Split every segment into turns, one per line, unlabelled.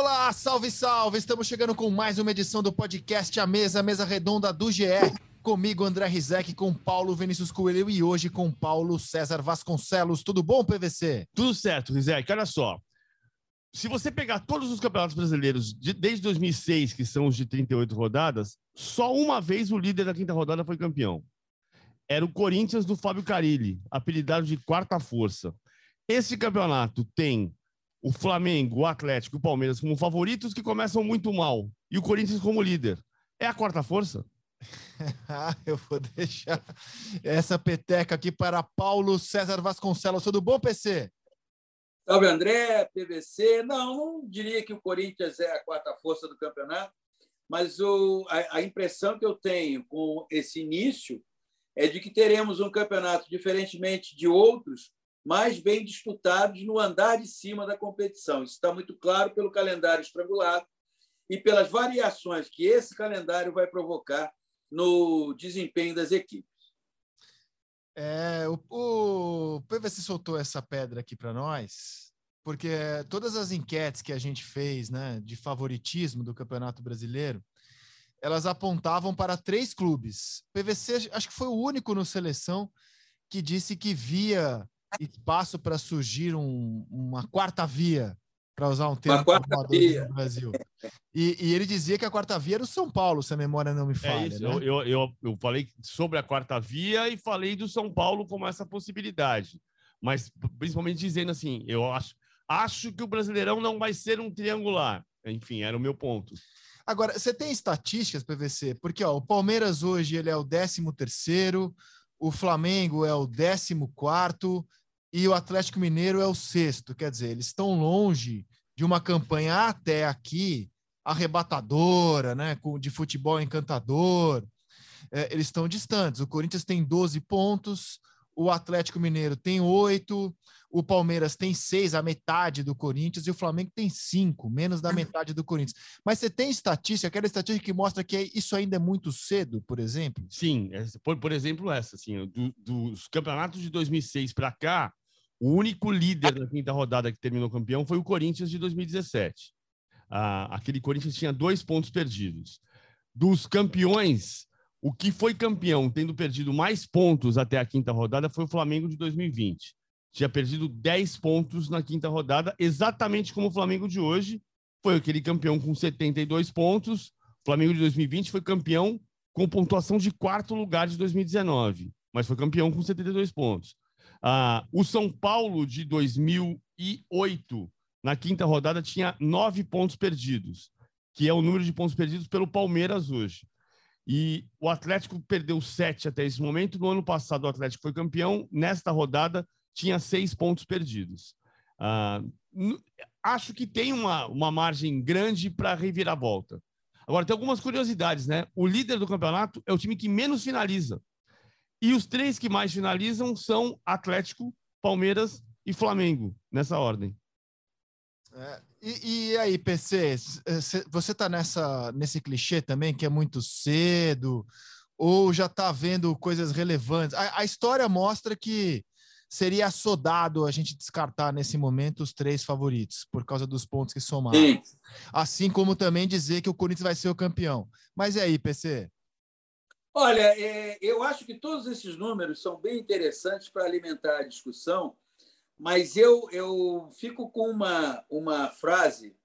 Olá, salve, salve! Estamos chegando com mais uma edição do podcast A Mesa, Mesa Redonda do GE. Comigo, André Rizek, com Paulo Vinícius Coelho e hoje com Paulo César Vasconcelos. Tudo bom, PVC?
Tudo certo, Rizek. Olha só. Se você pegar todos os campeonatos brasileiros de, desde 2006, que são os de 38 rodadas, só uma vez o líder da quinta rodada foi campeão. Era o Corinthians do Fábio Carilli, apelidado de quarta força. Esse campeonato tem o Flamengo, o Atlético e o Palmeiras como favoritos que começam muito mal e o Corinthians como líder. É a quarta força?
Eu vou deixar essa peteca aqui para Paulo César Vasconcelos. Tudo bom, PC?
Salve, André, PVC. Não, não diria que o Corinthians é a quarta força do campeonato, mas o, a, a impressão que eu tenho com esse início é de que teremos um campeonato, diferentemente de outros, mais bem disputados no andar de cima da competição. Isso está muito claro pelo calendário estrangulado e pelas variações que esse calendário vai provocar no desempenho das equipes.
É, o, o PVC soltou essa pedra aqui para nós, porque todas as enquetes que a gente fez né, de favoritismo do Campeonato Brasileiro, elas apontavam para três clubes. PVC, acho que foi o único no seleção que disse que via espaço para surgir um, uma quarta via, para usar um termo
no
Brasil. E, e, ele dizia que a quarta via era o São Paulo, se a memória não me é falha.
É isso.
Né?
Eu, eu, eu, falei sobre a quarta via e falei do São Paulo como essa possibilidade. Mas principalmente dizendo assim, eu acho, acho que o Brasileirão não vai ser um triangular. Enfim, era o meu ponto.
Agora, você tem estatísticas, PVC? Porque ó, o Palmeiras hoje ele é o 13 terceiro, o Flamengo é o 14 e o Atlético Mineiro é o sexto. Quer dizer, eles estão longe de uma campanha até aqui arrebatadora, né, de futebol encantador. É, eles estão distantes. O Corinthians tem 12 pontos, o Atlético Mineiro tem 8, o Palmeiras tem 6, a metade do Corinthians, e o Flamengo tem 5, menos da metade do Corinthians. Mas você tem estatística, aquela estatística que mostra que isso ainda é muito cedo, por exemplo?
Sim, por, por exemplo, essa, assim, do, dos campeonatos de 2006 para cá, o único líder da quinta rodada que terminou campeão foi o Corinthians de 2017. Ah, aquele Corinthians tinha dois pontos perdidos. Dos campeões, o que foi campeão, tendo perdido mais pontos até a quinta rodada, foi o Flamengo de 2020. Tinha perdido 10 pontos na quinta rodada, exatamente como o Flamengo de hoje. Foi aquele campeão com 72 pontos. O Flamengo de 2020 foi campeão com pontuação de quarto lugar de 2019, mas foi campeão com 72 pontos. Ah, o São Paulo de 2008, na quinta rodada, tinha nove pontos perdidos, que é o número de pontos perdidos pelo Palmeiras hoje. E o Atlético perdeu sete até esse momento. No ano passado, o Atlético foi campeão. Nesta rodada, tinha seis pontos perdidos. Ah, acho que tem uma, uma margem grande para reviravolta. Agora, tem algumas curiosidades, né? O líder do campeonato é o time que menos finaliza. E os três que mais finalizam são Atlético, Palmeiras e Flamengo, nessa ordem.
É, e, e, aí, PC, você está nessa, nesse clichê também, que é muito cedo, ou já está vendo coisas relevantes? A, a, história mostra que seria assodado a gente descartar nesse momento os três favoritos, por causa dos pontos que somaram. Sim. Assim como também dizer que o Corinthians vai ser o campeão. Mas e aí, PC?
Olha, é, eu acho que todos esses números são bem interessantes para alimentar a discussão, mas eu, eu fico com uma, uma frase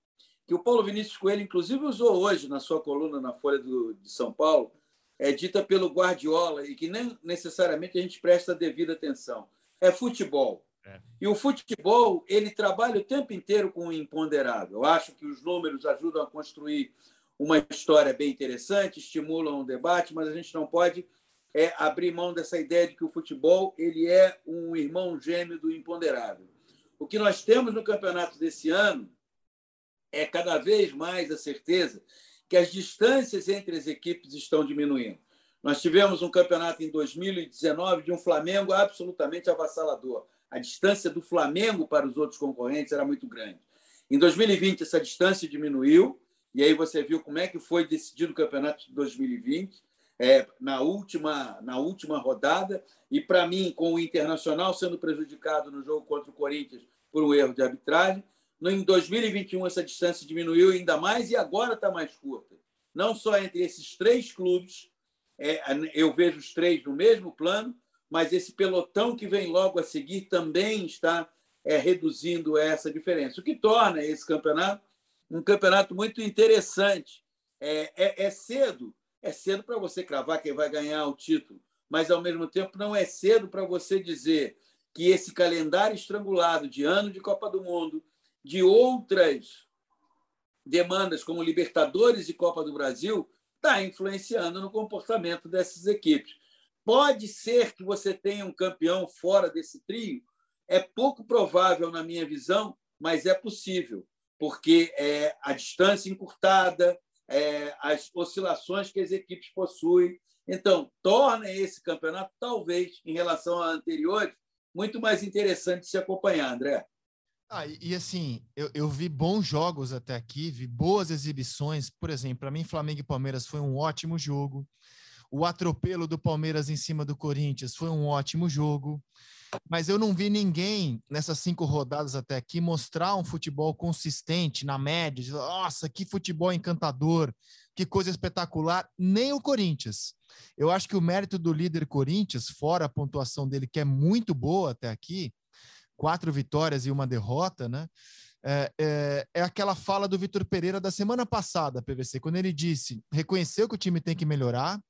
que o Paulo Vinícius Coelho, inclusive, usou hoje na sua coluna na Folha do, de São Paulo, é dita pelo Guardiola e que nem necessariamente a gente presta devida atenção. É futebol. É. E o futebol ele trabalha o tempo inteiro com o imponderável. Eu acho que os números ajudam a construir uma história bem interessante, estimulam um debate, mas a gente não pode é, abrir mão dessa ideia de que o futebol ele é um irmão gêmeo do imponderável. O que nós temos no campeonato desse ano é cada vez mais a certeza que as distâncias entre as equipes estão diminuindo. Nós tivemos um campeonato em 2019 de um Flamengo absolutamente avassalador. A distância do Flamengo para os outros concorrentes era muito grande. Em 2020, essa distância diminuiu e aí você viu como é que foi decidido o campeonato de 2020, é, na, última, na última rodada. E, para mim, com o Internacional sendo prejudicado no jogo contra o Corinthians por um erro de arbitragem, Em 2021, essa distância diminuiu ainda mais e agora está mais curta. Não só entre esses três clubes, é, eu vejo os três no mesmo plano, mas esse pelotão que vem logo a seguir também está é, reduzindo essa diferença, o que torna esse campeonato um campeonato muito interessante. É, é, é cedo, é cedo para você cravar quem vai ganhar o título, mas ao mesmo tempo não é cedo para você dizer que esse calendário estrangulado de ano de Copa do Mundo, de outras demandas como Libertadores e Copa do Brasil, está influenciando no comportamento dessas equipes. Pode ser que você tenha um campeão fora desse trio? É pouco provável, na minha visão, mas é possível, porque é a distância encurtada, é, as oscilações que as equipes possuem. Então, torna esse campeonato, talvez, em relação a anteriores, muito mais interessante de se acompanhar, André.
Ah, e, e assim, eu, eu, vi bons jogos até aqui, vi boas exibições. Por exemplo, para mim, Flamengo e Palmeiras foi um ótimo jogo. O atropelo do Palmeiras em cima do Corinthians foi um ótimo jogo. Mas eu não vi ninguém nessas cinco rodadas até aqui mostrar um futebol consistente na média. Nossa, que futebol encantador, que coisa espetacular. Nem o Corinthians. Eu acho que o mérito do líder Corinthians, fora a pontuação dele, que é muito boa até aqui, quatro vitórias e uma derrota, né? É, é, é, aquela fala do Vitor Pereira da semana passada, PVC, quando ele disse, reconheceu que o time tem que melhorar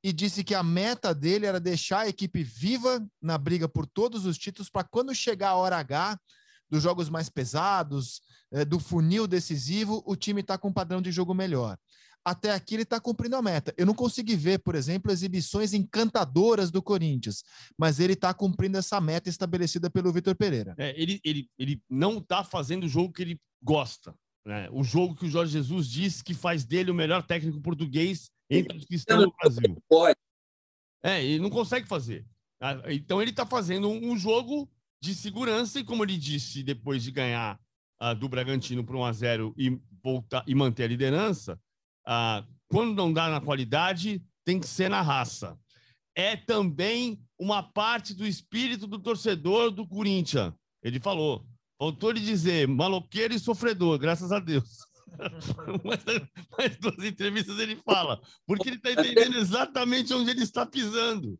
e disse que a meta dele era deixar a equipe viva na briga por todos os títulos para quando chegar a hora H dos jogos mais pesados, é, do funil decisivo, o time está com um padrão de jogo melhor até aqui ele está cumprindo a meta. Eu não consegui ver, por exemplo, exibições encantadoras do Corinthians, mas ele está cumprindo essa meta estabelecida pelo Vitor Pereira.
É, ele, ele, ele não está fazendo o jogo que ele gosta. Né? O jogo que o Jorge Jesus disse que faz dele o melhor técnico português entre os que estão no Brasil. Pode. É, ele não consegue fazer. Ah, então ele está fazendo um jogo de segurança e, como ele disse, depois de ganhar uh, do Bragantino por 1 a 0 e voltar e manter a liderança, ah, quando não dá na qualidade, tem que ser na raça. É também uma parte do espírito do torcedor do Corinthians. Ele falou. Faltou ele dizer maloqueiro e sofredor, graças a Deus. mas, mas nas entrevistas ele fala, porque ele está entendendo exatamente onde ele está pisando.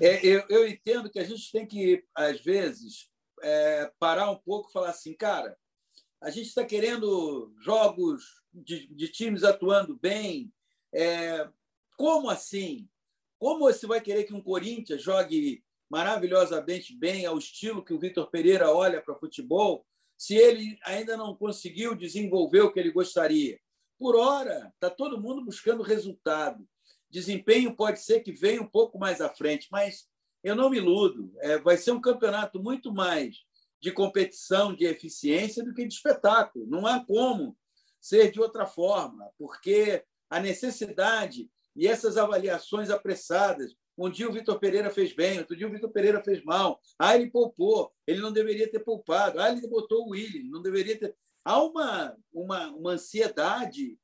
É, eu, eu, entendo que a gente tem que, às vezes, é, parar um pouco e falar assim, cara, a gente está querendo jogos de, de, times atuando bem. É, como assim? Como você vai querer que um Corinthians jogue maravilhosamente bem ao estilo que o Vitor Pereira olha para futebol, se ele ainda não conseguiu desenvolver o que ele gostaria? Por hora, está todo mundo buscando resultado. Desempenho pode ser que venha um pouco mais à frente, mas eu não me iludo. É, vai ser um campeonato muito mais de competição, de eficiência, do que de espetáculo. Não há como ser de outra forma, porque a necessidade e essas avaliações apressadas. Um dia o Vitor Pereira fez bem, outro dia o Vitor Pereira fez mal. Ah, ele poupou, ele não deveria ter poupado. Ah, ele botou o William, não deveria ter. Há uma, uma, uma ansiedade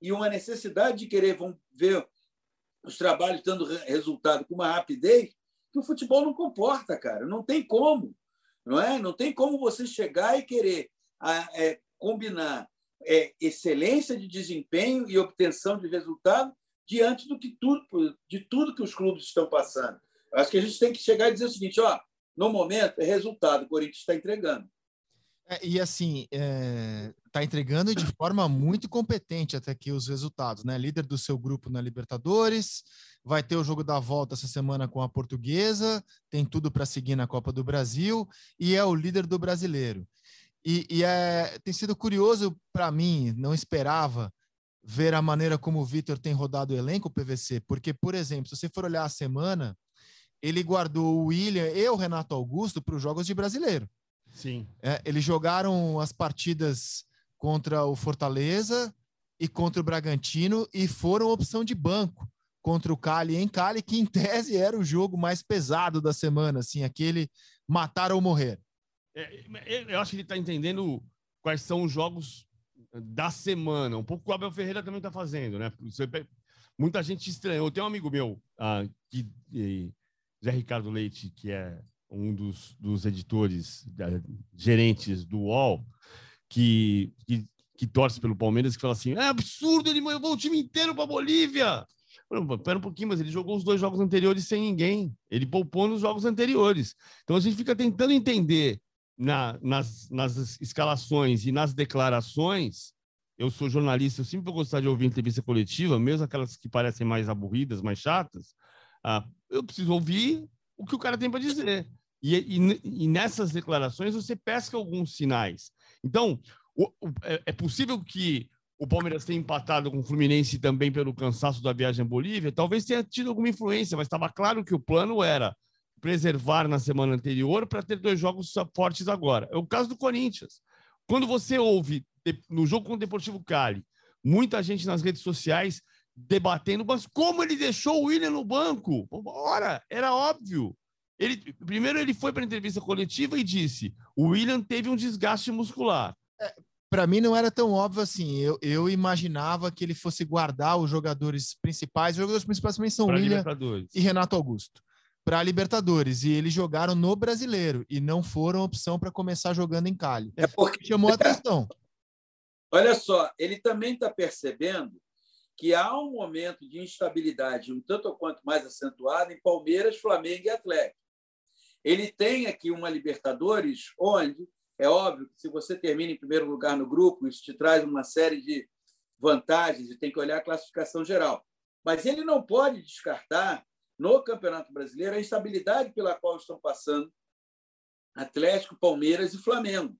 e uma necessidade de querer ver os trabalhos dando resultado com uma rapidez que o futebol não comporta, cara. Não tem como não é? Não tem como você chegar e querer é, combinar é, excelência de desempenho e obtenção de resultado diante do que tudo, de tudo que os clubes estão passando. Acho que a gente tem que chegar e dizer o seguinte: ó, no momento é resultado, o Corinthians está entregando.
É, e assim, está é, tá entregando de forma muito competente até aqui os resultados, né? Líder do seu grupo na Libertadores, vai ter o jogo da volta essa semana com a Portuguesa, tem tudo para seguir na Copa do Brasil e é o líder do brasileiro. E, e é, tem sido curioso para mim, não esperava ver a maneira como o Vitor tem rodado o elenco PVC, porque, por exemplo, se você for olhar a semana, ele guardou o William e o Renato Augusto para os jogos de brasileiro.
Sim.
É, eles jogaram as partidas contra o Fortaleza e contra o Bragantino e foram opção de banco contra o Cali em Cali, que em tese era o jogo mais pesado da semana, assim, aquele matar ou morrer.
É, eu acho que ele está entendendo quais são os jogos da semana, um pouco o Abel Ferreira também está fazendo, né? Muita gente estranhou. Tem um amigo meu, ah, que, Zé Ricardo Leite, que é um dos, dos editores, gerentes do UOL, que, que, que, torce pelo Palmeiras, que fala assim: é absurdo, ele levou o time inteiro para Bolívia. Pera um pouquinho, mas ele jogou os dois jogos anteriores sem ninguém. Ele poupou nos jogos anteriores. Então a gente fica tentando entender na, nas, nas escalações e nas declarações. Eu sou jornalista, eu sempre vou gostar de ouvir entrevista coletiva, mesmo aquelas que parecem mais aburridas, mais chatas. Ah, eu preciso ouvir o que o cara tem para dizer. E, e, e, nessas declarações você pesca alguns sinais. Então, o, o, é, é, possível que o Palmeiras tenha empatado com o Fluminense também pelo cansaço da viagem à Bolívia? Talvez tenha tido alguma influência, mas estava claro que o plano era preservar na semana anterior para ter dois jogos fortes agora. É o caso do Corinthians. Quando você ouve no jogo com o Deportivo Cali, muita gente nas redes sociais debatendo, mas como ele deixou o William no banco? Ora, era óbvio. Ele, primeiro, ele foi para a entrevista coletiva e disse: o William teve um desgaste muscular.
É, para mim não era tão óbvio assim. Eu, eu imaginava que ele fosse guardar os jogadores principais. Os jogadores principais também são pra William e Renato Augusto para a Libertadores e eles jogaram no Brasileiro e não foram opção para começar jogando em Cali.
É porque chamou a atenção. Olha só, ele também está percebendo que há um momento de instabilidade um tanto quanto mais acentuado em Palmeiras, Flamengo e Atlético. Ele tem aqui uma Libertadores onde é óbvio que se você termina em primeiro lugar no grupo, isso te traz uma série de vantagens e tem que olhar a classificação geral. Mas ele não pode descartar no Campeonato Brasileiro a instabilidade pela qual estão passando Atlético, Palmeiras e Flamengo.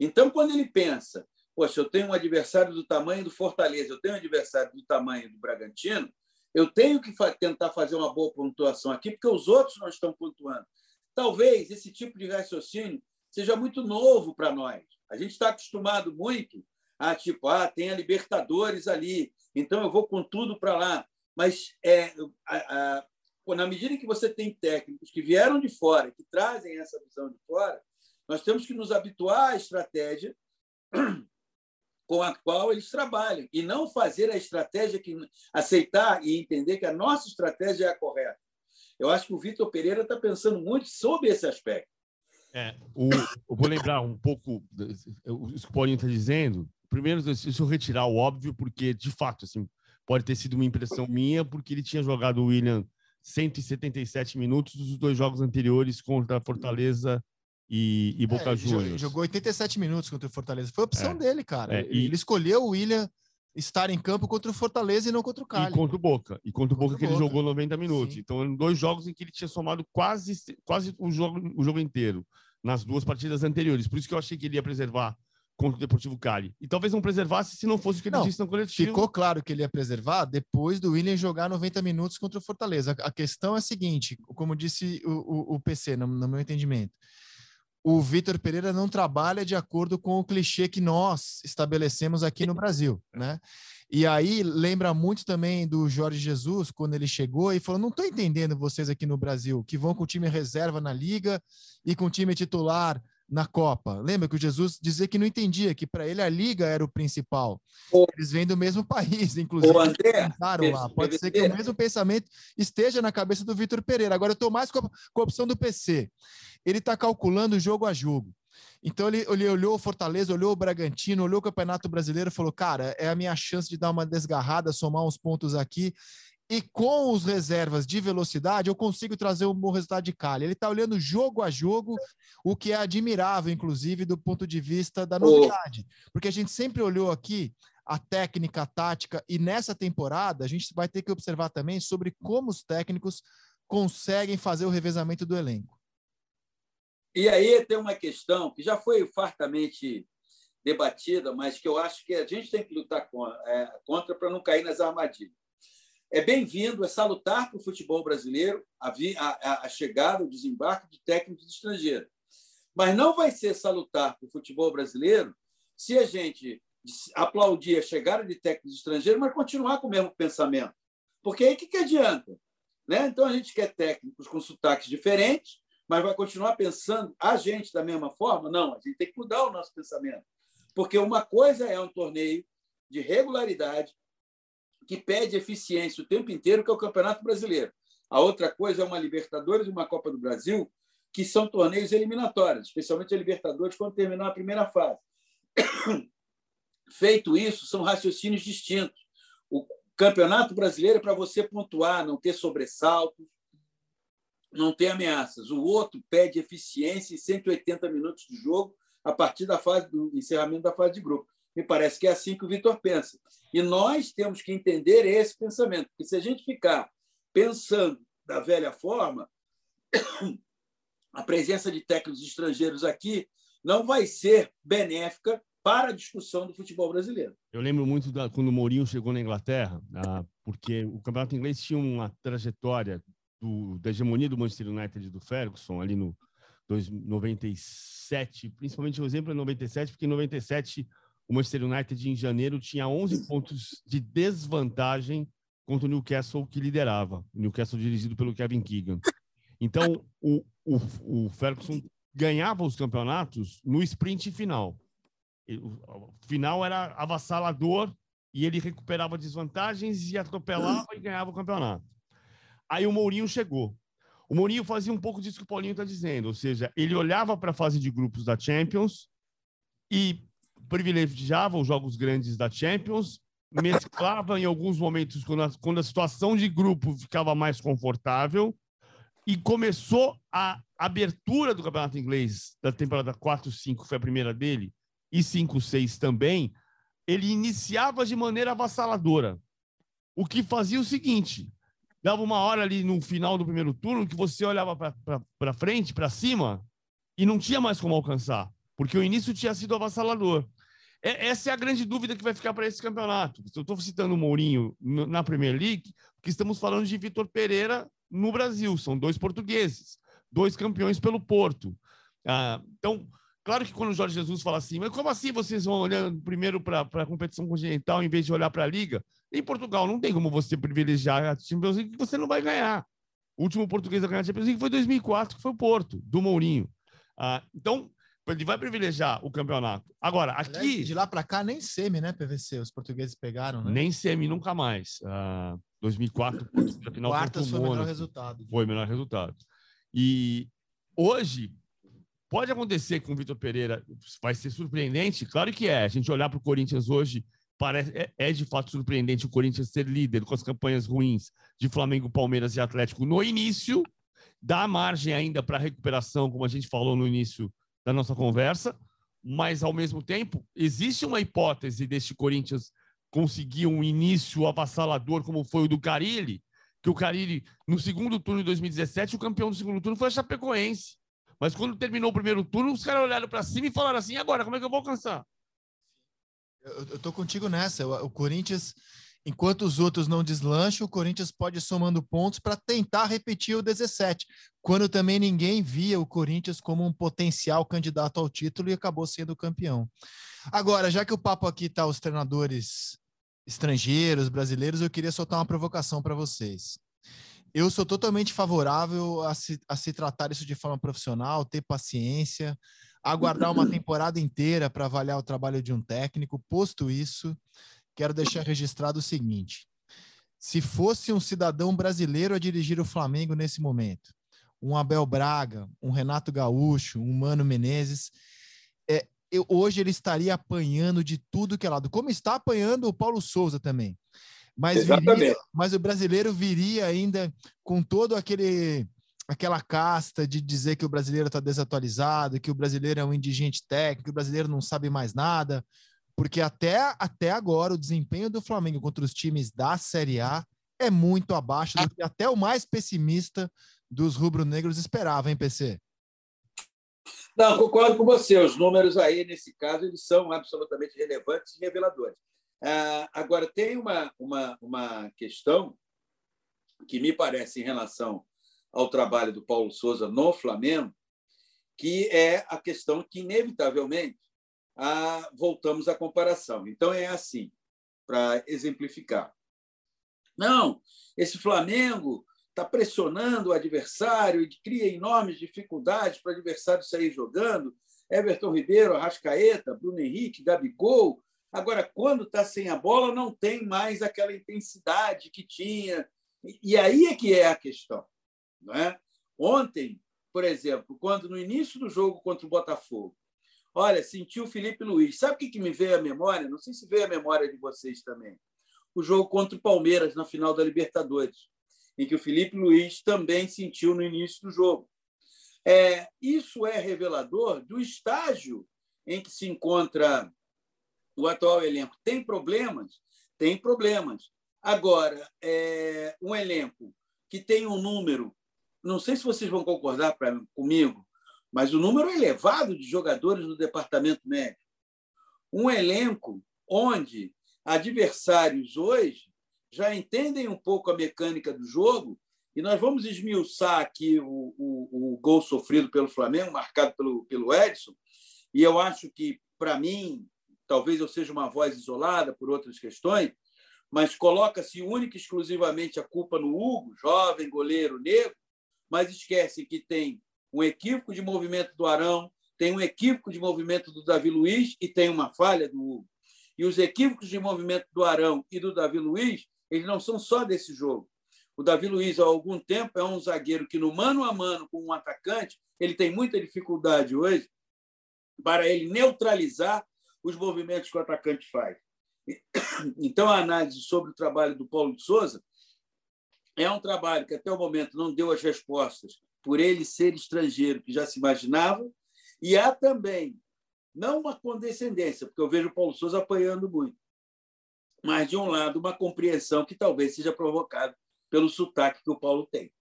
Então, quando ele pensa, poxa, eu tenho um adversário do tamanho do Fortaleza, eu tenho um adversário do tamanho do Bragantino, eu tenho que tentar fazer uma boa pontuação aqui, porque os outros não estão pontuando. Talvez esse tipo de raciocínio seja muito novo para nós. A gente está acostumado muito a, tipo, ah, tem a Libertadores ali, então eu vou com tudo para lá. Mas é, a, a, na medida que você tem técnicos que vieram de fora, que trazem essa visão de fora, nós temos que nos habituar à estratégia com a qual eles trabalham e não fazer a estratégia que aceitar e entender que a nossa estratégia é a correta. Eu acho que o Vitor Pereira está pensando muito sobre esse aspecto.
É, o, eu vou lembrar um pouco o que o Paulinho está dizendo. Primeiro, deixa eu retirar o óbvio, porque, de fato, assim, pode ter sido uma impressão minha, porque ele tinha jogado o William 177 minutos dos dois jogos anteriores contra Fortaleza e, e Boca é, Juniors.
Jogou 87 minutos contra o Fortaleza. Foi a opção é, dele, cara. É, e... Ele escolheu o William estar em campo contra o Fortaleza e não contra o Cali.
E contra o Boca. E contra o Boca que ele jogou 90 minutos. Sim. Então, eram dois jogos em que ele tinha somado quase, quase o, jogo, o jogo inteiro nas duas partidas anteriores. Por isso que eu achei que ele ia preservar contra o Deportivo Cali. E talvez não preservasse se não fosse o que ele não, disse no coletivo.
Ficou claro que ele ia preservar depois do William jogar 90 minutos contra o Fortaleza. A questão é a seguinte, como disse o, o, o PC, no, no meu entendimento, o Vitor Pereira não trabalha de acordo com o clichê que nós estabelecemos aqui no Brasil, né? E aí lembra muito também do Jorge Jesus, quando ele chegou e falou: Não estou entendendo vocês aqui no Brasil, que vão com o time reserva na liga e com o time titular na Copa. Lembra que o Jesus dizia que não entendia, que para ele a liga era o principal. Eles vêm do mesmo país, inclusive.
André,
lá. Pode ser que o mesmo pensamento esteja na cabeça do Vitor Pereira. Agora eu estou mais com a, com a opção do PC. Ele está calculando jogo a jogo. Então ele, ele olhou o Fortaleza, olhou o Bragantino, olhou o Campeonato Brasileiro e falou: cara, é a minha chance de dar uma desgarrada, somar uns pontos aqui e com os reservas de velocidade eu consigo trazer um bom resultado de Cali. Ele está olhando jogo a jogo, o que é admirável, inclusive, do ponto de vista da novidade. Porque a gente sempre olhou aqui a técnica, a tática, e nessa temporada a gente vai ter que observar também sobre como os técnicos conseguem fazer o revezamento do elenco.
E aí tem uma questão que já foi fartamente debatida, mas que eu acho que a gente tem que lutar é, contra para não cair nas armadilhas é bem-vindo, é salutar para o futebol brasileiro a, a, a chegada, o desembarque de técnicos estrangeiros. Mas não vai ser salutar para o futebol brasileiro se a gente aplaudir a chegada de técnicos estrangeiros, mas continuar com o mesmo pensamento. Porque aí o que, que adianta? Né? Então a gente quer técnicos com sotaques diferentes, mas vai continuar pensando a gente da mesma forma? Não, a gente tem que mudar o nosso pensamento. Porque uma coisa é um torneio de regularidade, que pede eficiência o tempo inteiro, que é o Campeonato Brasileiro. A outra coisa é uma Libertadores e uma Copa do Brasil que são torneios eliminatórios, especialmente a Libertadores, quando terminar a primeira fase. Feito isso, são raciocínios distintos. O Campeonato Brasileiro é para você pontuar, não ter sobressaltos, não ter ameaças. O outro pede eficiência em 180 minutos de jogo a partir da fase do encerramento da fase de grupo. Me parece que é assim que o Vitor pensa. E nós temos que entender esse pensamento, porque se a gente ficar pensando da velha forma, a presença de técnicos estrangeiros aqui não vai ser benéfica para a discussão do futebol brasileiro.
Eu lembro muito da, quando o Mourinho chegou na Inglaterra, ah, porque o campeonato inglês tinha uma trajetória do, da hegemonia do Manchester United e do Ferguson ali no 97, principalmente o exemplo é 97, porque em 97 o Manchester United em janeiro tinha 11 pontos de desvantagem contra o Newcastle que liderava, o Newcastle dirigido pelo Kevin Keegan. Então, o, o, o Ferguson ganhava os campeonatos no sprint final. O final era avassalador e ele recuperava desvantagens e atropelava e ganhava o campeonato. Aí o Mourinho chegou. O Mourinho fazia um pouco disso que o Paulinho está dizendo, ou seja, ele olhava para a fase de grupos da Champions e privilegiava os jogos grandes da Champions, mesclava em alguns momentos quando a, quando a situação de grupo ficava mais confortável e começou a abertura do campeonato inglês da temporada 4-5, foi a primeira dele, e 5-6 também, ele iniciava de maneira avassaladora. O que fazia o seguinte: dava uma hora ali no final do primeiro turno que você olhava para frente, para cima, e não tinha mais como alcançar, porque o início tinha sido avassalador. É, essa é a grande dúvida que vai ficar para esse campeonato. Eu estou citando o Mourinho na Premier League, porque estamos falando de Vitor Pereira no Brasil. São dois portugueses, dois campeões pelo Porto. Ah, então, claro que quando o Jorge Jesus fala assim, mas como assim vocês vão olhando primeiro para a competição continental em vez de olhar para a Liga? Em Portugal não tem como você privilegiar a Champions League que você não vai ganhar. O último português a ganhar a Champions League foi 2004, que foi o Porto, do Mourinho. Ah, então, ele vai privilegiar o campeonato. Agora, aqui.
De lá para cá, nem semi, né, PVC? Os portugueses pegaram, né?
Nem semi, nunca mais. Ah, 2004,
a final Quartas foi o menor resultado.
Foi o menor resultado. E hoje, pode acontecer com o Vitor Pereira, vai ser surpreendente? Claro que é. A gente olhar para o Corinthians hoje parece, é, é, de fato surpreendente o Corinthians ser líder com as campanhas ruins de Flamengo, Palmeiras e Atlético no início, dá margem ainda para recuperação, como a gente falou no início da nossa conversa, mas ao mesmo tempo existe uma hipótese deste Corinthians conseguir um início avassalador como foi o do Carilli, que o Carilli no segundo turno de 2017 o campeão do segundo turno foi a Chapecoense. Mas quando terminou o primeiro turno, os caras olharam para cima e falaram assim: agora, como é que eu vou alcançar?
Eu, eu tô contigo nessa. O, o Corinthians, enquanto os outros não deslancham, o Corinthians pode ir somando pontos para tentar repetir o 17, quando também ninguém via o Corinthians como um potencial candidato ao título e acabou sendo campeão. Agora, já que o papo aqui tá os treinadores estrangeiros, brasileiros, eu queria soltar uma provocação para vocês. Eu sou totalmente favorável a se, a se tratar isso de forma profissional, ter paciência, aguardar uma temporada inteira para avaliar o trabalho de um técnico. Posto isso, quero deixar registrado o seguinte: se fosse um cidadão brasileiro a dirigir o Flamengo nesse momento, um Abel Braga, um Renato Gaúcho, um Mano Menezes, é, eu, hoje ele estaria apanhando de tudo que é lado, como está apanhando o Paulo Souza também. Mas, viria, mas o brasileiro viria ainda com todo aquele aquela casta de dizer que o brasileiro está desatualizado, que o brasileiro é um indigente técnico, que o brasileiro não sabe mais nada, porque até, até agora o desempenho do Flamengo contra os times da Série A é muito abaixo do que até o mais pessimista dos rubro-negros esperava, hein, PC?
Não, concordo com você. Os números aí, nesse caso, eles são absolutamente relevantes e reveladores. Ah, agora, tem uma, uma, uma questão que me parece em relação ao trabalho do Paulo Souza no Flamengo, que é a questão que, inevitavelmente, a, voltamos à comparação. Então, é assim, para exemplificar. Não, esse Flamengo está pressionando o adversário e cria enormes dificuldades para o adversário sair jogando. Everton Ribeiro, Arrascaeta, Bruno Henrique, Gabigol. Agora, quando está sem a bola, não tem mais aquela intensidade que tinha. E aí é que é a questão. Não é? Ontem, por exemplo, quando no início do jogo contra o Botafogo, olha, sentiu o Felipe Luiz. Sabe o que, que me veio à memória? Não sei se veio à memória de vocês também. O jogo contra o Palmeiras na final da Libertadores, em que o Felipe Luiz também sentiu no início do jogo. É, isso é revelador do estágio em que se encontra o atual elenco. Tem problemas? Tem problemas. Agora, é, um elenco que tem um número, não sei se vocês vão concordar pra, comigo, mas o número elevado de jogadores no departamento médico. Um elenco onde adversários hoje já entendem um pouco a mecânica do jogo e nós vamos esmiuçar aqui o, o, o gol sofrido pelo Flamengo, marcado pelo, pelo Edson, e eu acho que, para mim, talvez eu seja uma voz isolada por outras questões, mas coloca-se única e exclusivamente a culpa no Hugo, jovem goleiro negro, mas esquece que tem um equívoco de movimento do Arão, tem um equívoco de movimento do Davi Luiz e tem uma falha do Hugo. E os equívocos de movimento do Arão e do Davi Luiz, eles não são só desse jogo. O Davi Luiz, há algum tempo, é um zagueiro que, no mano a mano com um atacante, ele tem muita dificuldade hoje para ele neutralizar os movimentos que o atacante faz. Então, a análise sobre o trabalho do Paulo de Souza é um trabalho que, até o momento, não deu as respostas por ele ser estrangeiro, que já se imaginava, e há também, não uma condescendência, porque eu vejo o Paulo Souza apanhando muito, mas, de um lado, uma compreensão que talvez seja provocada pelo sotaque que o Paulo tem.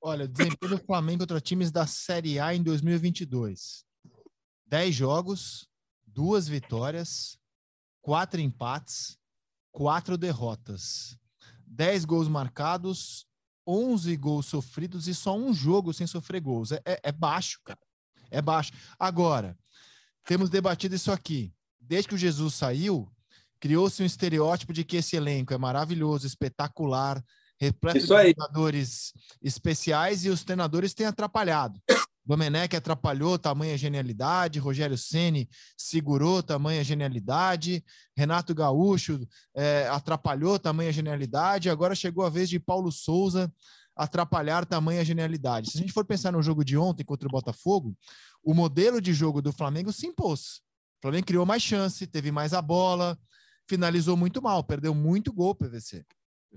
Olha, desempenho do Flamengo contra times da Série A em 2022. 10 jogos, duas vitórias, quatro empates, quatro derrotas. 10 gols marcados, 11 gols sofridos e só um jogo sem sofrer gols. É, é, é baixo, cara. É baixo. Agora, temos debatido isso aqui. Desde que o Jesus saiu, criou-se um estereótipo de que esse elenco é maravilhoso, espetacular, repleto
Isso de
jogadores especiais e os treinadores têm atrapalhado. Domenech atrapalhou tamanha genialidade, Rogério Ceni segurou tamanha genialidade, Renato Gaúcho é, atrapalhou tamanha genialidade, agora chegou a vez de Paulo Souza atrapalhar tamanha genialidade. Se a gente for pensar no jogo de ontem contra o Botafogo, o modelo de jogo do Flamengo se impôs. O Flamengo criou mais chance, teve mais a bola, finalizou muito mal, perdeu muito gol PVC.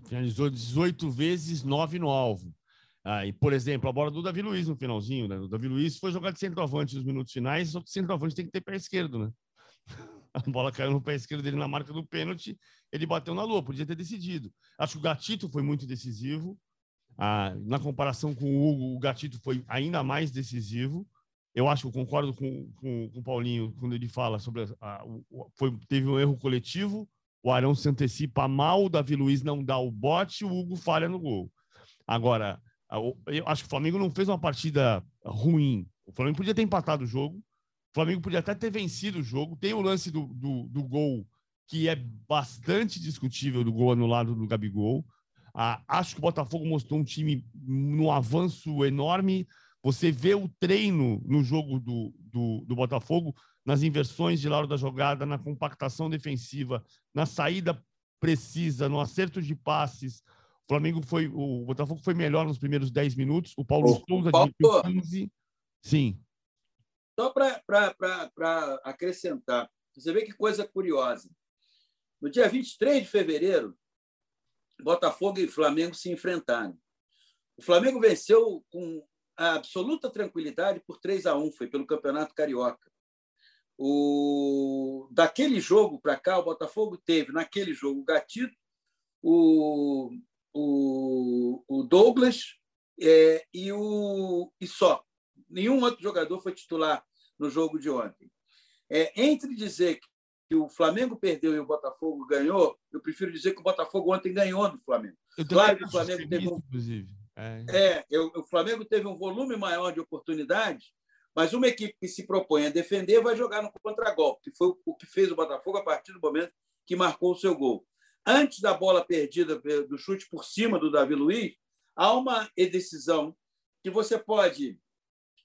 Finalizou 18 vezes, 9 no alvo. Ah, e, por exemplo, a bola do Davi Luiz no finalzinho, né? O Davi Luiz foi jogar de centroavante nos minutos finais, só que centroavante tem que ter pé esquerdo, né? A bola caiu no pé esquerdo dele na marca do pênalti, ele bateu na lua, podia ter decidido. Acho que o Gatito foi muito decisivo. Ah, na comparação com o Hugo, o Gatito foi ainda mais decisivo. Eu acho que eu concordo com, com, com o Paulinho quando ele fala sobre a, a, o, foi, teve um erro coletivo, o Arão se antecipa mal, o Davi Luiz não dá o bote, o Hugo falha no gol. Agora, eu acho que o Flamengo não fez uma partida ruim. O Flamengo podia ter empatado o jogo, o Flamengo podia até ter vencido o jogo. Tem o lance do, do, do gol, que é bastante discutível, do gol anulado do Gabigol. Ah, acho que o Botafogo mostrou um time num avanço enorme. Você vê o treino no jogo do, do, do Botafogo, nas inversões de lado da jogada, na compactação defensiva, na saída precisa, no acerto de passes. O Flamengo foi, o Botafogo foi melhor nos primeiros 10 minutos. O Paulo o Souza
Paulo,
15. Sim.
Só para acrescentar, você vê que coisa curiosa. No dia 23 de fevereiro, Botafogo e Flamengo se enfrentaram. O Flamengo venceu com absoluta tranquilidade por 3 a 1, foi pelo Campeonato Carioca. O, daquele jogo para cá, o Botafogo teve, naquele jogo, o Gatito, o, o, o Douglas é, e, o, e só. Nenhum outro jogador foi titular no jogo de ontem. É, entre dizer que o Flamengo perdeu e o Botafogo ganhou, eu prefiro dizer que o Botafogo ontem ganhou do Flamengo. Claro que o Flamengo teve um, inclusive. É, é eu, o Flamengo teve um volume maior de oportunidades, mas uma equipe que se propõe a defender vai jogar no contragolpe, que foi o que fez o Botafogo a partir do momento que marcou o seu gol. Antes da bola perdida do chute por cima do Davi Luiz, há uma decisão que você pode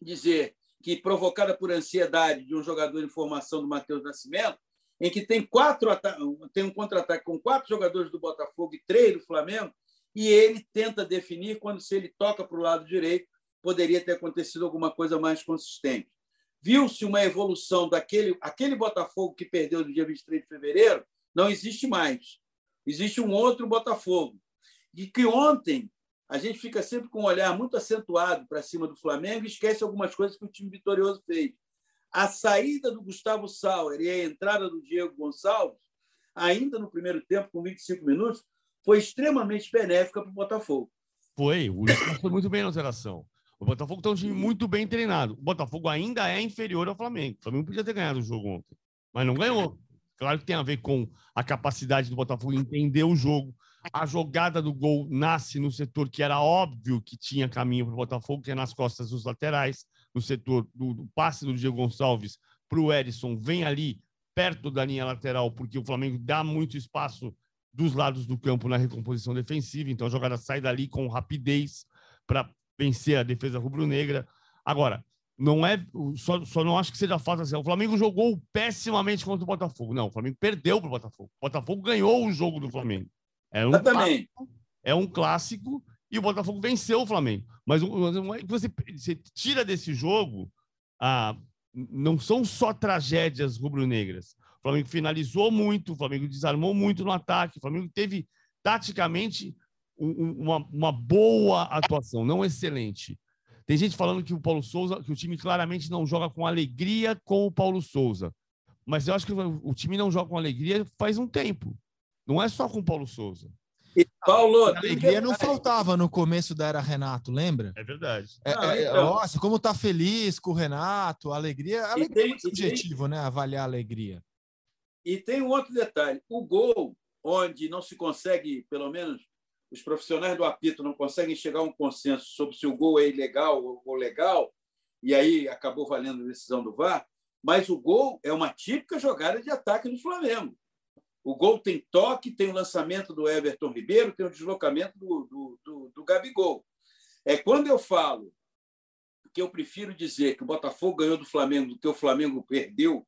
dizer que provocada por ansiedade de um jogador em formação do Matheus Nascimento, em que tem quatro tem um contra-ataque com quatro jogadores do Botafogo e três do Flamengo, e ele tenta definir quando se ele toca para o lado direito, poderia ter acontecido alguma coisa mais consistente. Viu-se uma evolução daquele aquele Botafogo que perdeu no dia 23 de fevereiro, não existe mais. Existe um outro Botafogo. E que ontem a gente fica sempre com um olhar muito acentuado para cima do Flamengo e esquece algumas coisas que o time vitorioso fez. A saída do Gustavo Sauer e a entrada do Diego Gonçalves, ainda no primeiro tempo, com 25 minutos, foi extremamente benéfica para o Botafogo.
Foi, o foi muito bem na alteração. O Botafogo está um time muito bem treinado. O Botafogo ainda é inferior ao Flamengo. O Flamengo podia ter ganhado o jogo ontem, mas não ganhou. Claro que tem a ver com a capacidade do Botafogo entender o jogo. A jogada do gol nasce no setor que era óbvio que tinha caminho para o Botafogo, que é nas costas dos laterais, no setor do, do passe do Diego Gonçalves para o Erisson, vem ali perto da linha lateral, porque o Flamengo dá muito espaço dos lados do campo na recomposição defensiva, então a jogada sai dali com rapidez para vencer a defesa rubro-negra. Agora, não é só, só não acho que seja fácil assim. O Flamengo jogou pessimamente contra o Botafogo. Não, o Flamengo perdeu para o Botafogo. O Botafogo ganhou o jogo do Flamengo. É um, clássico, é um clássico e o Botafogo venceu o Flamengo. Mas você, você tira desse jogo, ah, não são só tragédias rubro-negras. O Flamengo finalizou muito, o Flamengo desarmou muito no ataque, o Flamengo teve taticamente uma, uma boa atuação, não excelente. Tem gente falando que o Paulo Souza, que o time claramente não joga com alegria com o Paulo Souza. Mas eu acho que o time não joga com alegria faz um tempo. Não é só com o Paulo Souza.
E Paulo, a alegria não faltava no começo da era Renato, lembra?
É verdade.
É, é, então... Nossa, como tá feliz com o Renato, a alegria, a alegria tem, é subjetivo, tem... né? Avaliar a alegria.
E tem um outro detalhe: o gol, onde não se consegue, pelo menos os profissionais do apito não conseguem chegar a um consenso sobre se o gol é ilegal ou legal, e aí acabou valendo a decisão do VAR, mas o gol é uma típica jogada de ataque do Flamengo. O gol tem toque, tem o lançamento do Everton Ribeiro, tem o deslocamento do, do, do, do Gabigol. É quando eu falo que eu prefiro dizer que o Botafogo ganhou do Flamengo do que o Flamengo perdeu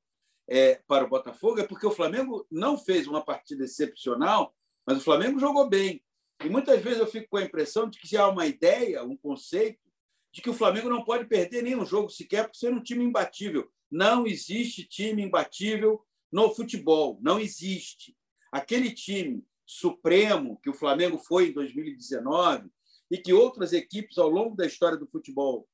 é, para o Botafogo, é porque o Flamengo não fez uma partida excepcional, mas o Flamengo jogou bem. E muitas vezes eu fico com a impressão de que há uma ideia, um conceito, de que o Flamengo não pode perder nenhum jogo sequer por ser um time imbatível. Não existe time imbatível no futebol, não existe. Aquele time supremo que o Flamengo foi em 2019 e que outras equipes ao longo da história do futebol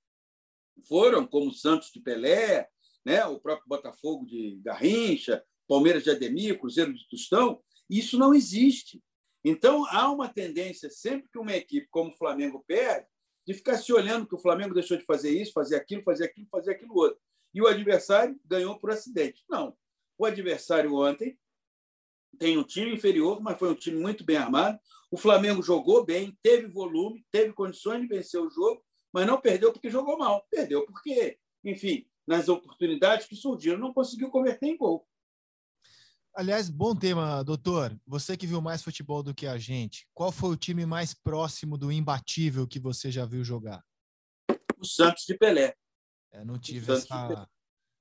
foram, como o Santos de Pelé, né? o próprio Botafogo de Garrincha, Palmeiras de Ademir, Cruzeiro de Tostão, isso não existe. Então, há uma tendência, sempre que uma equipe como o Flamengo perde, de ficar se olhando que o Flamengo deixou de fazer isso, fazer aquilo, fazer aquilo, fazer aquilo outro. E o adversário ganhou por acidente. Não. O adversário ontem tem um time inferior, mas foi um time muito bem armado. O Flamengo jogou bem, teve volume, teve condições de vencer o jogo, mas não perdeu porque jogou mal. Perdeu porque, enfim, nas oportunidades que surgiram, não conseguiu converter em gol.
Aliás, bom tema, doutor. Você que viu mais futebol do que a gente, qual foi o time mais próximo do imbatível que você já viu jogar?
O Santos de Pelé.
É, não tive essa,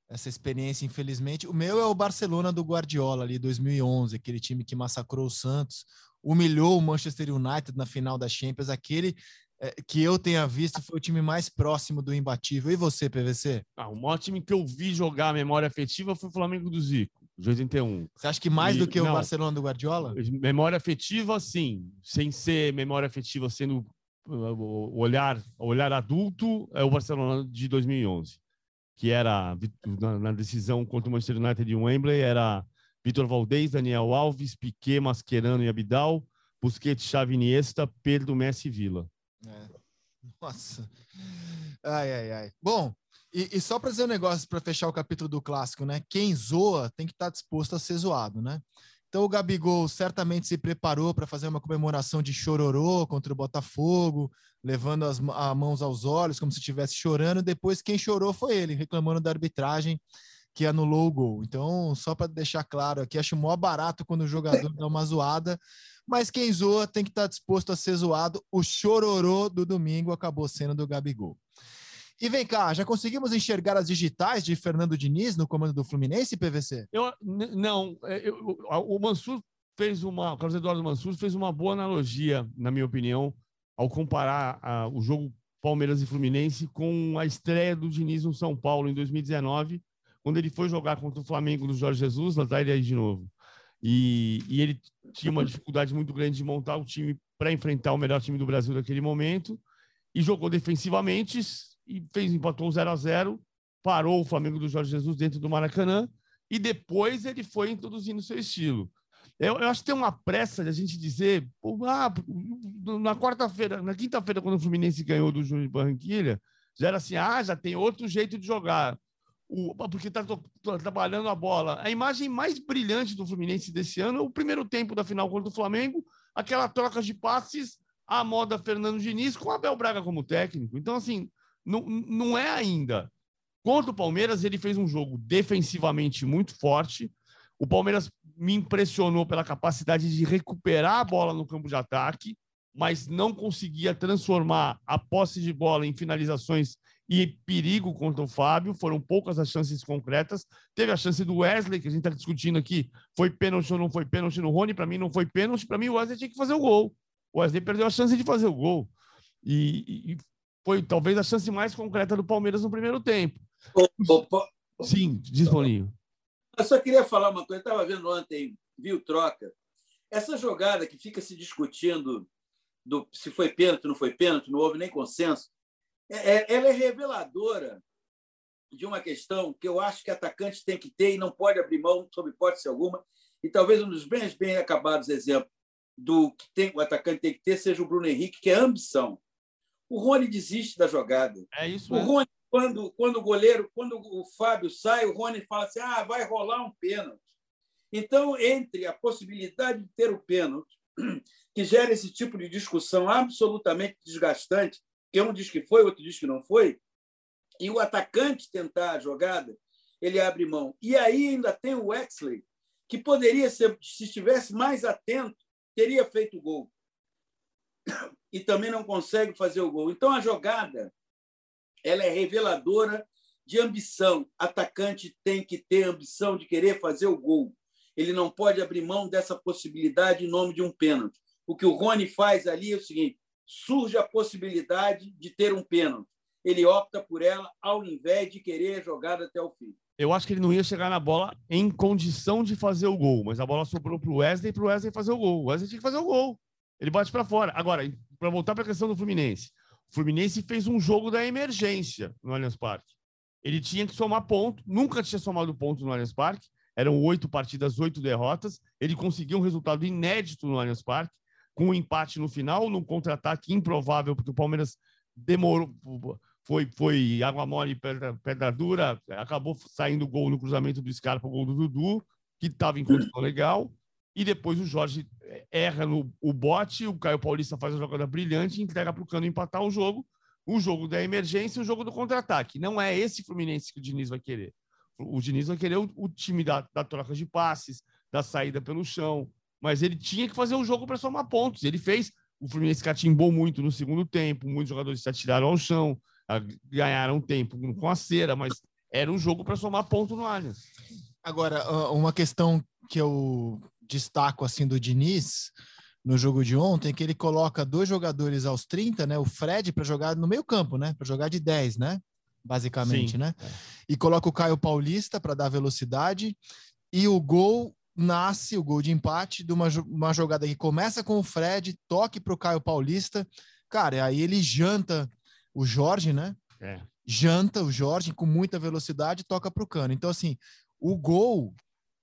essa experiência, infelizmente. O meu é o Barcelona do Guardiola, ali, 2011, aquele time que massacrou o Santos, humilhou o Manchester United na final da Champions. Aquele é, que eu tenha visto foi o time mais próximo do imbatível. E você, PVC?
Ah, o maior time que eu vi jogar a memória afetiva foi o Flamengo do Zico de 81.
Você acha que mais e, do que o não, Barcelona do Guardiola?
Memória afetiva, sim. Sem ser memória afetiva, sendo uh, o olhar, olhar adulto, é o Barcelona de 2011. Que era, na, na decisão contra o Manchester United de Wembley, era Vitor Valdez, Daniel Alves, Piquet, Mascherano e Abidal, Busquets, Xavi, Iniesta, Pedro, Messi e Vila.
É. Nossa. Ai, ai, ai. Bom, e, e só para dizer um negócio, para fechar o capítulo do clássico, né? Quem zoa tem que estar tá disposto a ser zoado, né? Então o Gabigol certamente se preparou para fazer uma comemoração de chororô contra o Botafogo, levando as a mãos aos olhos, como se estivesse chorando. Depois quem chorou foi ele, reclamando da arbitragem que anulou o gol. Então, só para deixar claro aqui, acho mó barato quando o jogador dá uma zoada, mas quem zoa tem que estar tá disposto a ser zoado. O chororô do domingo acabou sendo do Gabigol. E vem cá, já conseguimos enxergar as digitais de Fernando Diniz no comando do Fluminense, PVC?
Eu, não, é, eu, o Mansur fez uma, o Carlos Eduardo Mansur fez uma boa analogia, na minha opinião, ao comparar a, o jogo Palmeiras e Fluminense com a estreia do Diniz no São Paulo em 2019, quando ele foi jogar contra o Flamengo do Jorge Jesus, lá tá ele aí de novo. E, e ele tinha uma dificuldade muito grande de montar o time para enfrentar o melhor time do Brasil naquele momento e jogou defensivamente e fez empatou 0 a 0 parou o Flamengo do Jorge Jesus dentro do Maracanã e depois ele foi introduzindo seu estilo. Eu, eu acho que tem uma pressa de a gente dizer, ah, na quarta-feira, na quinta-feira, quando o Fluminense ganhou do Júnior de Barranquilha, já era assim, ah, já tem outro jeito de jogar, o, porque está trabalhando a bola. A imagem mais brilhante do Fluminense desse ano é o primeiro tempo da final contra o Flamengo, aquela troca de passes à moda Fernando Diniz com Abel Braga como técnico. Então, assim, não, não é ainda. Contra o Palmeiras, ele fez um jogo defensivamente muito forte. O Palmeiras me impressionou pela capacidade de recuperar a bola no campo de ataque, mas não conseguia transformar a posse de bola em finalizações e perigo contra o Fábio. Foram poucas as chances concretas. Teve a chance do Wesley, que a gente está discutindo aqui. Foi pênalti ou não foi pênalti no Rony? Para mim, não foi pênalti. Para mim, o Wesley tinha que fazer o gol. O Wesley perdeu a chance de fazer o gol. E, e foi talvez a chance mais concreta do Palmeiras no primeiro tempo. Opa. Sim, diz Paulinho.
Eu só queria falar uma coisa. Estava vendo ontem, viu troca. Essa jogada que fica se discutindo do, se foi pênalti, não foi pênalti, não houve nem consenso, é, é, ela é reveladora de uma questão que eu acho que atacante tem que ter e não pode abrir mão, sob hipótese alguma. E talvez um dos bem, bem acabados exemplos do que tem, o atacante tem que ter seja o Bruno Henrique, que é ambição. O Rony desiste da jogada.
É isso.
O Rony quando, quando o goleiro, quando o Fábio sai, o Rony fala assim: ah, vai rolar um pênalti. Então, entre a possibilidade de ter o pênalti, que gera esse tipo de discussão absolutamente desgastante, que um diz que foi, outro diz que não foi, e o atacante tentar a jogada, ele abre mão. E aí ainda tem o Wexley, que poderia ser, se estivesse mais atento, teria feito o gol. E também não consegue fazer o gol. Então a jogada ela é reveladora de ambição. Atacante tem que ter ambição de querer fazer o gol. Ele não pode abrir mão dessa possibilidade em nome de um pênalti. O que o Rony faz ali é o seguinte: surge a possibilidade de ter um pênalti. Ele opta por ela ao invés de querer a jogada até o fim.
Eu acho que ele não ia chegar na bola em condição de fazer o gol, mas a bola sobrou para o Wesley para o Wesley fazer o gol. O Wesley tinha que fazer o gol. Ele bate para fora. Agora, para voltar para a questão do Fluminense, o Fluminense fez um jogo da emergência no Allianz Parque. Ele tinha que somar ponto, nunca tinha somado ponto no Allianz Parque. Eram oito partidas, oito derrotas. Ele conseguiu um resultado inédito no Allianz Parque, com um empate no final, num contra-ataque improvável, porque o Palmeiras demorou, foi, foi água mole, pedra, pedra dura, acabou saindo gol no cruzamento do Scarpa, o gol do Dudu, que estava em condição legal e depois o Jorge é, erra no o bote, o Caio Paulista faz a jogada brilhante, entrega para o Cano empatar o jogo, o jogo da emergência e o jogo do contra-ataque. Não é esse Fluminense que o Diniz vai querer. O Diniz vai querer o, o time da, da, troca de passes, da saída pelo chão, mas ele tinha que fazer o jogo para somar pontos. Ele fez. O Fluminense catimbou muito no segundo tempo, muitos jogadores se atiraram ao chão, ganharam tempo com a cera, mas era um jogo para somar ponto no Allianz.
Agora, uma questão que eu destaco assim do Diniz no jogo de ontem, que ele coloca dois jogadores aos 30, né? O Fred para jogar no meio-campo, né? Para jogar de 10, né? Basicamente, Sim. né? E coloca o Caio Paulista para dar velocidade e o gol nasce o gol de empate de uma, uma jogada que começa com o Fred, toque para o Caio Paulista. Cara, aí ele janta o Jorge, né? É. Janta o Jorge com muita velocidade toca para o cano. Então, assim, o gol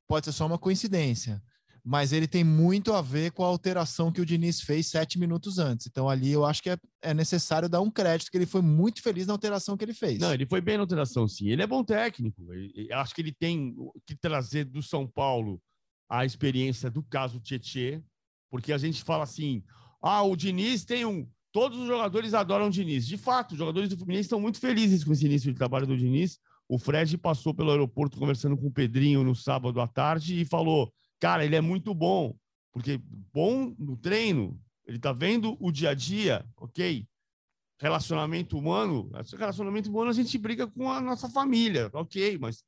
pode ser só uma coincidência mas ele tem muito a ver com a alteração que o Diniz fez sete minutos antes. Então, ali eu acho que é, é, necessário dar um crédito, que ele foi muito feliz na alteração que ele fez.
Não, ele foi bem na alteração, sim. Ele é bom técnico. Eu acho que ele tem que trazer do São Paulo a experiência do caso Tietê, porque a gente fala assim: ah, o Diniz tem um. Todos os jogadores adoram o Diniz. De fato, os jogadores do Fluminense estão muito felizes com esse início de trabalho do Diniz. O Fred passou pelo aeroporto conversando com o Pedrinho no sábado à tarde e falou: Cara, ele é muito bom, porque bom no treino, ele tá vendo o dia a dia, ok? Relacionamento humano, relacionamento humano a gente briga com a nossa família, ok? Mas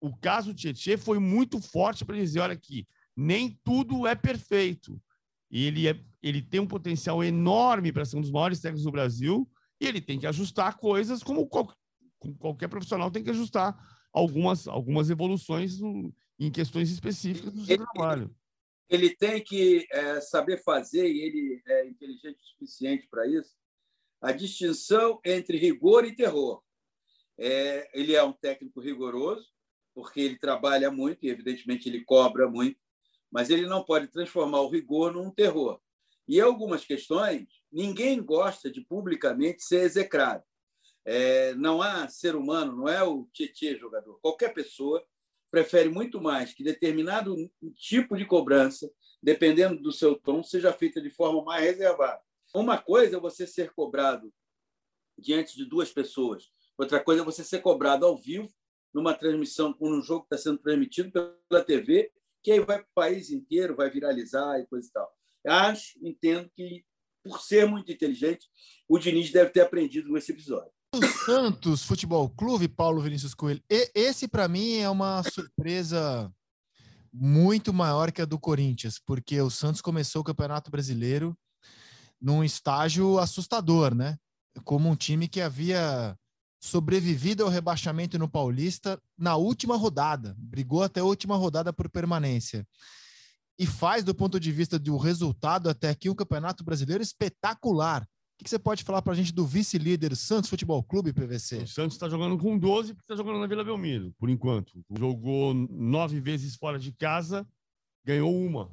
o caso Tietchan foi muito forte para dizer, olha aqui, nem tudo é perfeito. E ele, é, ele tem um potencial enorme para ser um dos maiores técnicos do Brasil E ele tem que ajustar coisas como qualquer profissional tem que ajustar algumas, algumas evoluções em questões específicas do seu ele, trabalho.
Ele tem que é, saber fazer, e ele é inteligente o suficiente para isso, a distinção entre rigor e terror. É, ele é um técnico rigoroso, porque ele trabalha muito e, evidentemente, ele cobra muito, mas ele não pode transformar o rigor num terror. E algumas questões, ninguém gosta de publicamente ser execrado. É, não há ser humano, não é o Tietê jogador. Qualquer pessoa prefere muito mais que determinado tipo de cobrança, dependendo do seu tom, seja feita de forma mais reservada. Uma coisa é você ser cobrado diante de duas pessoas, outra coisa é você ser cobrado ao vivo, numa transmissão, num jogo que está sendo transmitido pela TV, que aí vai para o país inteiro, vai viralizar e coisa e tal. Acho, entendo que, por ser muito inteligente, o Diniz deve ter aprendido nesse episódio.
Santos Futebol Clube, Paulo Vinícius Coelho, esse para mim é uma surpresa muito maior que a do Corinthians, porque o Santos começou o Campeonato Brasileiro num estágio assustador, né? Como um time que havia sobrevivido ao rebaixamento no Paulista na última rodada, brigou até a última rodada por permanência. E faz, do ponto de vista do resultado até aqui, um campeonato brasileiro espetacular. O que você pode falar para a gente do vice-líder Santos Futebol Clube, PVC?
O Santos está jogando com 12 porque está jogando na Vila Belmiro, por enquanto. Jogou nove vezes fora de casa, ganhou uma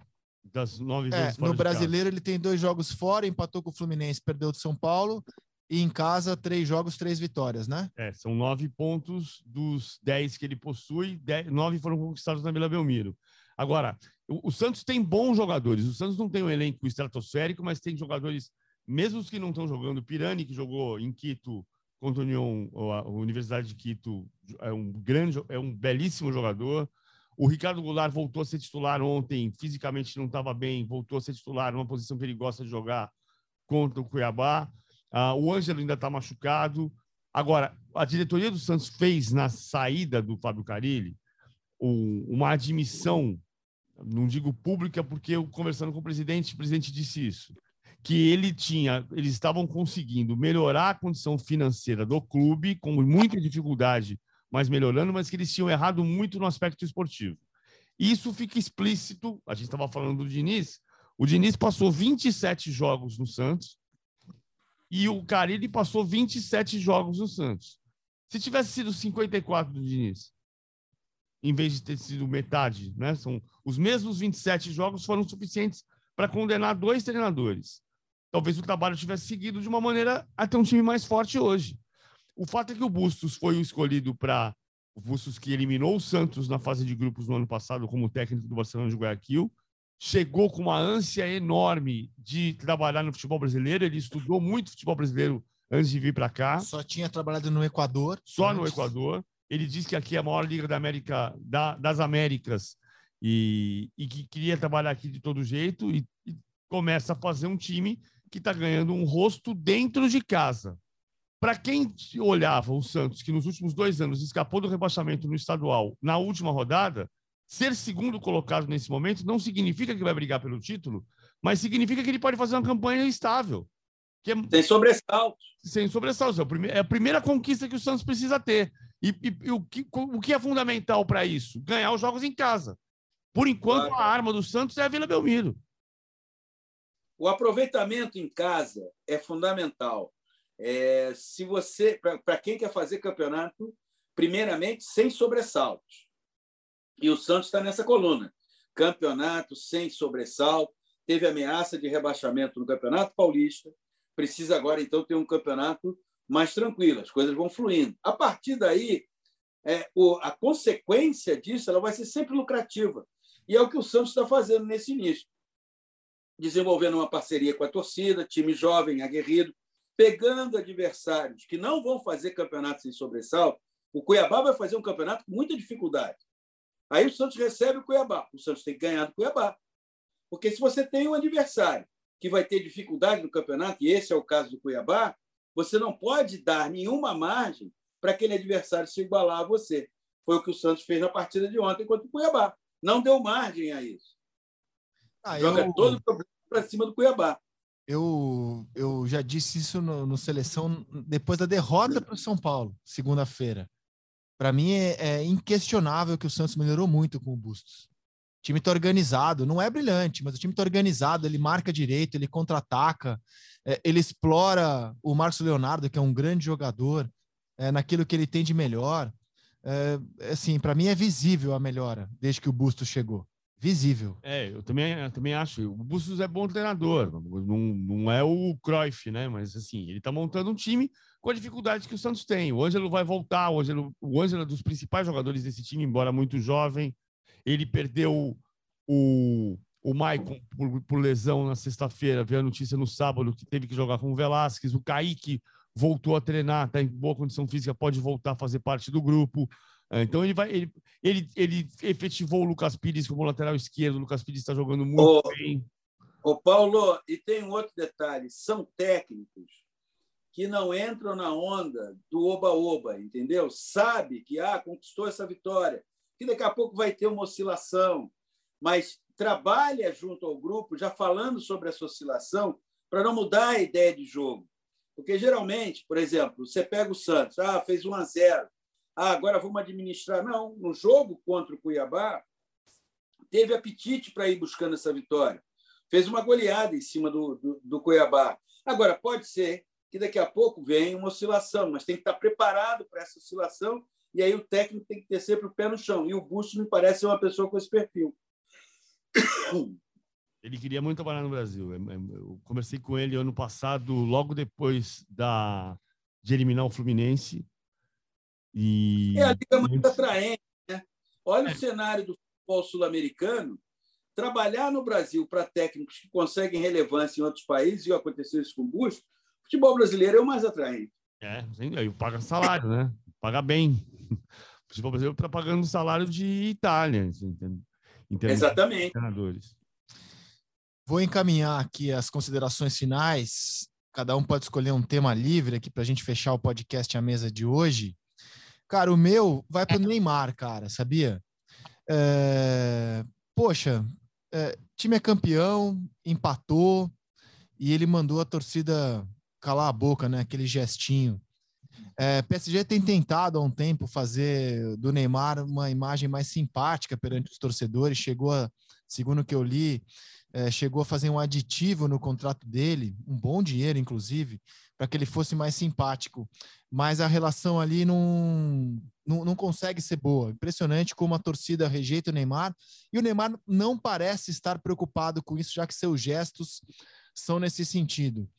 das nove é, vezes fora
No brasileiro, ele tem dois jogos fora, empatou com o Fluminense, perdeu de São Paulo. E em casa, três jogos, três vitórias, né?
É, são nove pontos dos dez que ele possui, dez, nove foram conquistados na Vila Belmiro. Agora, o, o, Santos tem bons jogadores. O Santos não tem um elenco estratosférico, mas tem jogadores, mesmo os que não estão jogando. Pirani, que jogou em Quito contra a, União, a Universidade de Quito, é um grande, é um belíssimo jogador. O Ricardo Goulart voltou a ser titular ontem, fisicamente não estava bem, voltou a ser titular numa posição que ele gosta de jogar contra o Cuiabá. Uh, o Ângelo ainda está machucado. Agora, a diretoria do Santos fez na saída do Fábio Carilli um, uma admissão, não digo pública, porque eu conversando com o presidente, o presidente disse isso, que ele tinha, eles estavam conseguindo melhorar a condição financeira do clube com muita dificuldade, mas melhorando, mas que eles tinham errado muito no aspecto esportivo. Isso fica explícito, a gente estava falando do Diniz, o Diniz passou 27 jogos no Santos, e o Carilli passou 27 jogos no Santos. Se tivesse sido 54 do Diniz, em vez de ter sido metade, né? São os mesmos 27 jogos foram suficientes para condenar dois treinadores. Talvez o trabalho tivesse seguido de uma maneira a ter um time mais forte hoje. O fato é que o Bustos foi o escolhido para o Bustos que eliminou o Santos na fase de grupos no ano passado como técnico do Barcelona de Guayaquil chegou com uma ânsia enorme de trabalhar no futebol brasileiro. Ele estudou muito futebol brasileiro antes de vir para cá.
Só tinha trabalhado no Equador.
Só antes. no Equador. Ele disse que aqui é a maior liga da América, da, das Américas e, e, que queria trabalhar aqui de todo jeito e, e começa a fazer um time que está ganhando um rosto dentro de casa. Para quem olhava o Santos, que nos últimos dois anos escapou do rebaixamento no estadual na última rodada, Ser segundo colocado nesse momento não significa que vai brigar pelo título, mas significa que ele pode fazer uma campanha estável.
Que é... Sem sobressalto.
Sem sobressalto. É, é a primeira conquista que o Santos precisa ter. E, e, e o, que, o que é fundamental para isso? Ganhar os jogos em casa. Por enquanto, claro. a arma do Santos é a Vila Belmiro.
O aproveitamento em casa é fundamental. É, se você, para quem quer fazer campeonato, primeiramente sem sobressaltos. E o Santos está nessa coluna. Campeonato sem sobressalto, teve ameaça de rebaixamento no Campeonato Paulista, precisa agora, então, ter um campeonato mais tranquilo, as coisas vão fluindo. A partir daí, é, o, a consequência disso ela vai ser sempre lucrativa. E é o que o Santos está fazendo nesse início. Desenvolvendo uma parceria com a torcida, time jovem, aguerrido, pegando adversários que não vão fazer campeonato sem sobressalto. O Cuiabá vai fazer um campeonato com muita dificuldade. Aí o Santos recebe o Cuiabá. O Santos tem que ganhar do Cuiabá. Porque se você tem um adversário que vai ter dificuldade no campeonato, e esse é o caso do Cuiabá, você não pode dar nenhuma margem para aquele adversário se igualar a você. Foi o que o Santos fez na partida de ontem contra o Cuiabá. Não deu margem a isso. Ah, Joga eu... todo o problema para cima do Cuiabá.
Eu, eu já disse isso no, no seleção depois da derrota para o São Paulo, segunda-feira. Para mim é, é, inquestionável que o Santos melhorou muito com o Bustos. O time está organizado, não é brilhante, mas o time está organizado, ele marca direito, ele contra-ataca, é, ele explora o Marcos Leonardo, que é um grande jogador, é, naquilo que ele tem de melhor. É, assim, para mim é visível a melhora desde que o Bustos chegou visível.
É, eu também, eu também acho. O Bustos é bom treinador, não, não é o Cruyff, né? Mas assim, ele tá montando um time com a dificuldade que o Santos tem. O Ângelo vai voltar, o Ângelo, o Ângelo é dos principais jogadores desse time, embora muito jovem. Ele perdeu o, o Maicon por, por lesão na sexta-feira, veio a notícia no sábado que teve que jogar com o Velasquez. O Kaique voltou a treinar, está em boa condição física, pode voltar a fazer parte do grupo. É, então ele vai, ele, ele, ele efetivou o Lucas Pires como lateral esquerdo. O Lucas Pires está jogando muito ô, bem.
Ô Paulo, e tem um outro detalhe: são técnicos que não entram na onda do oba-oba, entendeu? Sabe que ah, conquistou essa vitória, que daqui a pouco vai ter uma oscilação, mas trabalha junto ao grupo, já falando sobre essa oscilação, para não mudar a ideia de jogo. Porque geralmente, por exemplo, você pega o Santos, ah, fez 1 a 0 ah, agora vamos administrar. Não, no jogo contra o Cuiabá, teve apetite para ir buscando essa vitória. Fez uma goleada em cima do, do, do Cuiabá. Agora, pode ser que daqui a pouco venha uma oscilação, mas tem que estar preparado para essa oscilação, e aí o técnico tem que ter sempre o pé no chão. E o Busto me parece ser uma pessoa com esse perfil.
Ele queria muito trabalhar no Brasil. Eu conversei com ele ano passado, logo depois da, de eliminar o Fluminense. E...
É, a liga muito atraente. Né? Olha é. o cenário do futebol sul-americano. Trabalhar no Brasil para técnicos que conseguem relevância em outros países, e aconteceu isso com o o futebol brasileiro é o mais atraente.
É, aí paga salário, né? Paga bem. O futebol brasileiro está pagando salário de Itália, assim,
Exatamente.
Vou encaminhar aqui as considerações finais. Cada um pode escolher um tema livre aqui para a gente fechar o podcast à mesa de hoje. Cara, o meu vai pro Neymar, cara, sabia? É... Poxa, é... time é campeão, empatou e ele mandou a torcida calar a boca, né? Aquele gestinho. É, PSG tem tentado há um tempo fazer do Neymar uma imagem mais simpática perante os torcedores. Chegou a, segundo o que eu li, é, chegou a fazer um aditivo no contrato dele, um bom dinheiro, inclusive, para que ele fosse mais simpático. Mas a relação ali não, não, não, consegue ser boa. Impressionante como a torcida rejeita o Neymar. E o Neymar não parece estar preocupado com isso, já que seus gestos são nesse sentido.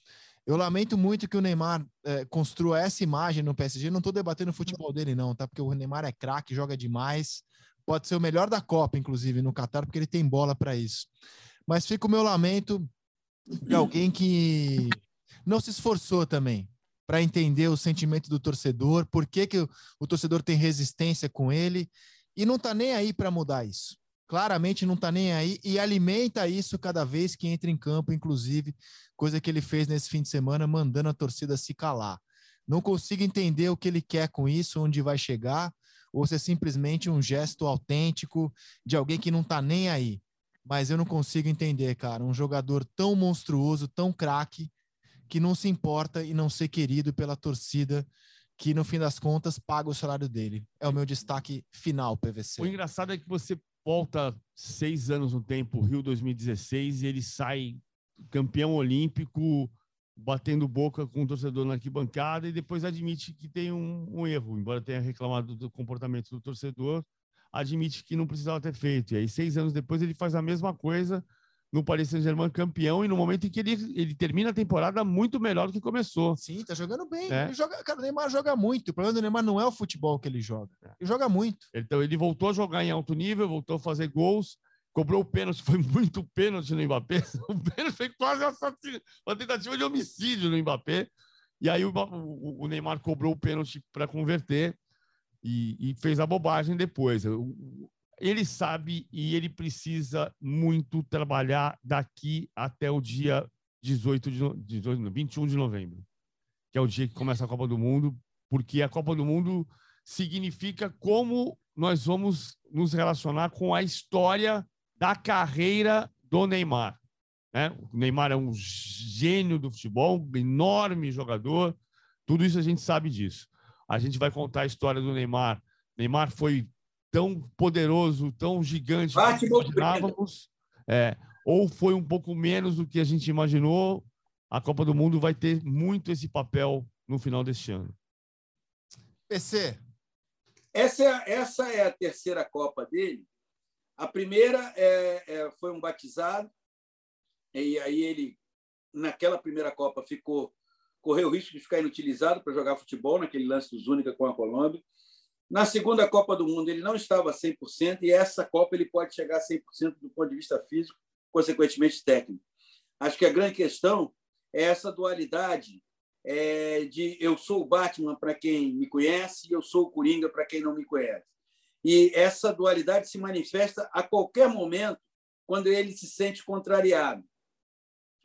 Eu lamento muito que o Neymar é, construa essa imagem no PSG. Não estou debatendo o futebol dele, não, tá? Porque o Neymar é craque, joga demais. Pode ser o melhor da Copa, inclusive, no Qatar, porque ele tem bola para isso. Mas fica o meu lamento de alguém que não se esforçou também para entender o sentimento do torcedor, por que, que o, o torcedor tem resistência com ele e não está nem aí para mudar isso. Claramente não está nem aí e alimenta isso cada vez que entra em campo, inclusive, coisa que ele fez nesse fim de semana, mandando a torcida se calar. Não consigo entender o que ele quer com isso, onde vai chegar, ou se é simplesmente um gesto autêntico de alguém que não está nem aí. Mas eu não consigo entender, cara, um jogador tão monstruoso, tão craque, que não se importa e não ser querido pela torcida que no fim das contas paga o salário dele. É o meu destaque final, PVC.
O engraçado é que você volta seis anos no tempo, Rio 2016, e ele sai campeão olímpico, batendo boca com o torcedor na arquibancada e depois admite que tem um, um erro, embora tenha reclamado do comportamento do torcedor, admite que não precisava ter feito. E aí, seis anos depois, ele faz a mesma coisa no Paris Saint-Germain campeão e no momento em que ele, ele termina a temporada muito melhor do que começou.
Sim, tá jogando bem. É. Ele joga, cara, o Neymar joga muito. O problema do Neymar não é o futebol que ele joga. É. Ele joga muito.
Então ele voltou a jogar em alto nível, voltou a fazer gols, cobrou o pênalti, foi muito pênalti no Mbappé. O pênalti foi quase uma tentativa de homicídio no Mbappé. E aí o, o, o Neymar cobrou o pênalti para converter e, e, fez a bobagem depois. O, ele sabe e ele precisa muito trabalhar daqui até o dia 18 de, 18, 21 de novembro, que é o dia que começa a Copa do Mundo, porque a Copa do Mundo significa como nós vamos nos relacionar com a história da carreira do Neymar. Né? O Neymar é um gênio do futebol, um enorme jogador. Tudo isso a gente sabe disso. A gente vai contar a história do Neymar. Neymar foi tão poderoso, tão gigante
que imaginávamos.
É, ou foi um pouco menos do que a gente imaginou. A Copa do Mundo vai ter muito esse papel no final deste ano.
PC.
Essa é, essa é a terceira Copa dele. A primeira é, é, foi um batizado, e aí ele, naquela primeira Copa, ficou correu o risco de ficar inutilizado para jogar futebol, naquele lance dos Única com a Colômbia. Na segunda Copa do Mundo, ele não estava 100%, e essa Copa ele pode chegar a 100% do ponto de vista físico, consequentemente técnico. Acho que a grande questão é essa dualidade é, de eu sou o Batman para quem me conhece e eu sou o Coringa para quem não me conhece. E essa dualidade se manifesta a qualquer momento quando ele se sente contrariado.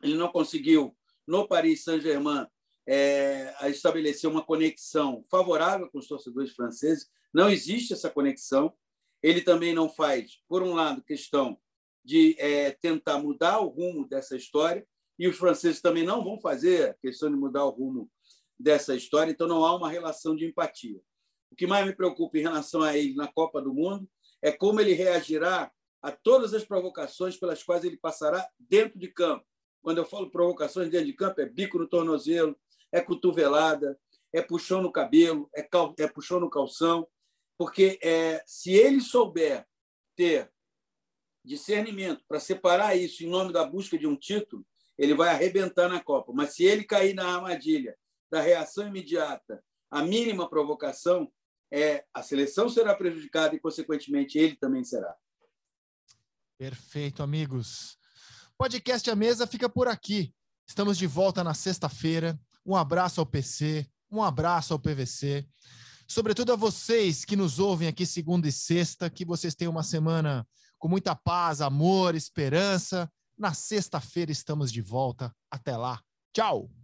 Ele não conseguiu, no Paris Saint-Germain, é, estabelecer uma conexão favorável com os torcedores franceses. Não existe essa conexão. Ele também não faz, por um lado, questão de é, tentar mudar o rumo dessa história, e os franceses também não vão fazer questão de mudar o rumo dessa história, então não há uma relação de empatia. O que mais me preocupa em relação a ele na Copa do Mundo é como ele reagirá a todas as provocações pelas quais ele passará dentro de campo. Quando eu falo provocações dentro de campo, é bico no tornozelo, é cotovelada, é puxão no cabelo, é, cal, é puxão no calção, porque é, se ele souber ter discernimento para separar isso em nome da busca de um título, ele vai arrebentar na Copa. Mas se ele cair na armadilha da reação imediata, a mínima provocação, é, a seleção será prejudicada e, consequentemente, ele também será.
Perfeito, amigos. Podcast A Mesa fica por aqui. Estamos de volta na sexta-feira. Um abraço ao PC, um abraço ao PVC. Sobretudo a vocês que nos ouvem aqui segunda e sexta, que vocês tenham uma semana com muita paz, amor, esperança. Na sexta-feira estamos de volta. Até lá. Tchau!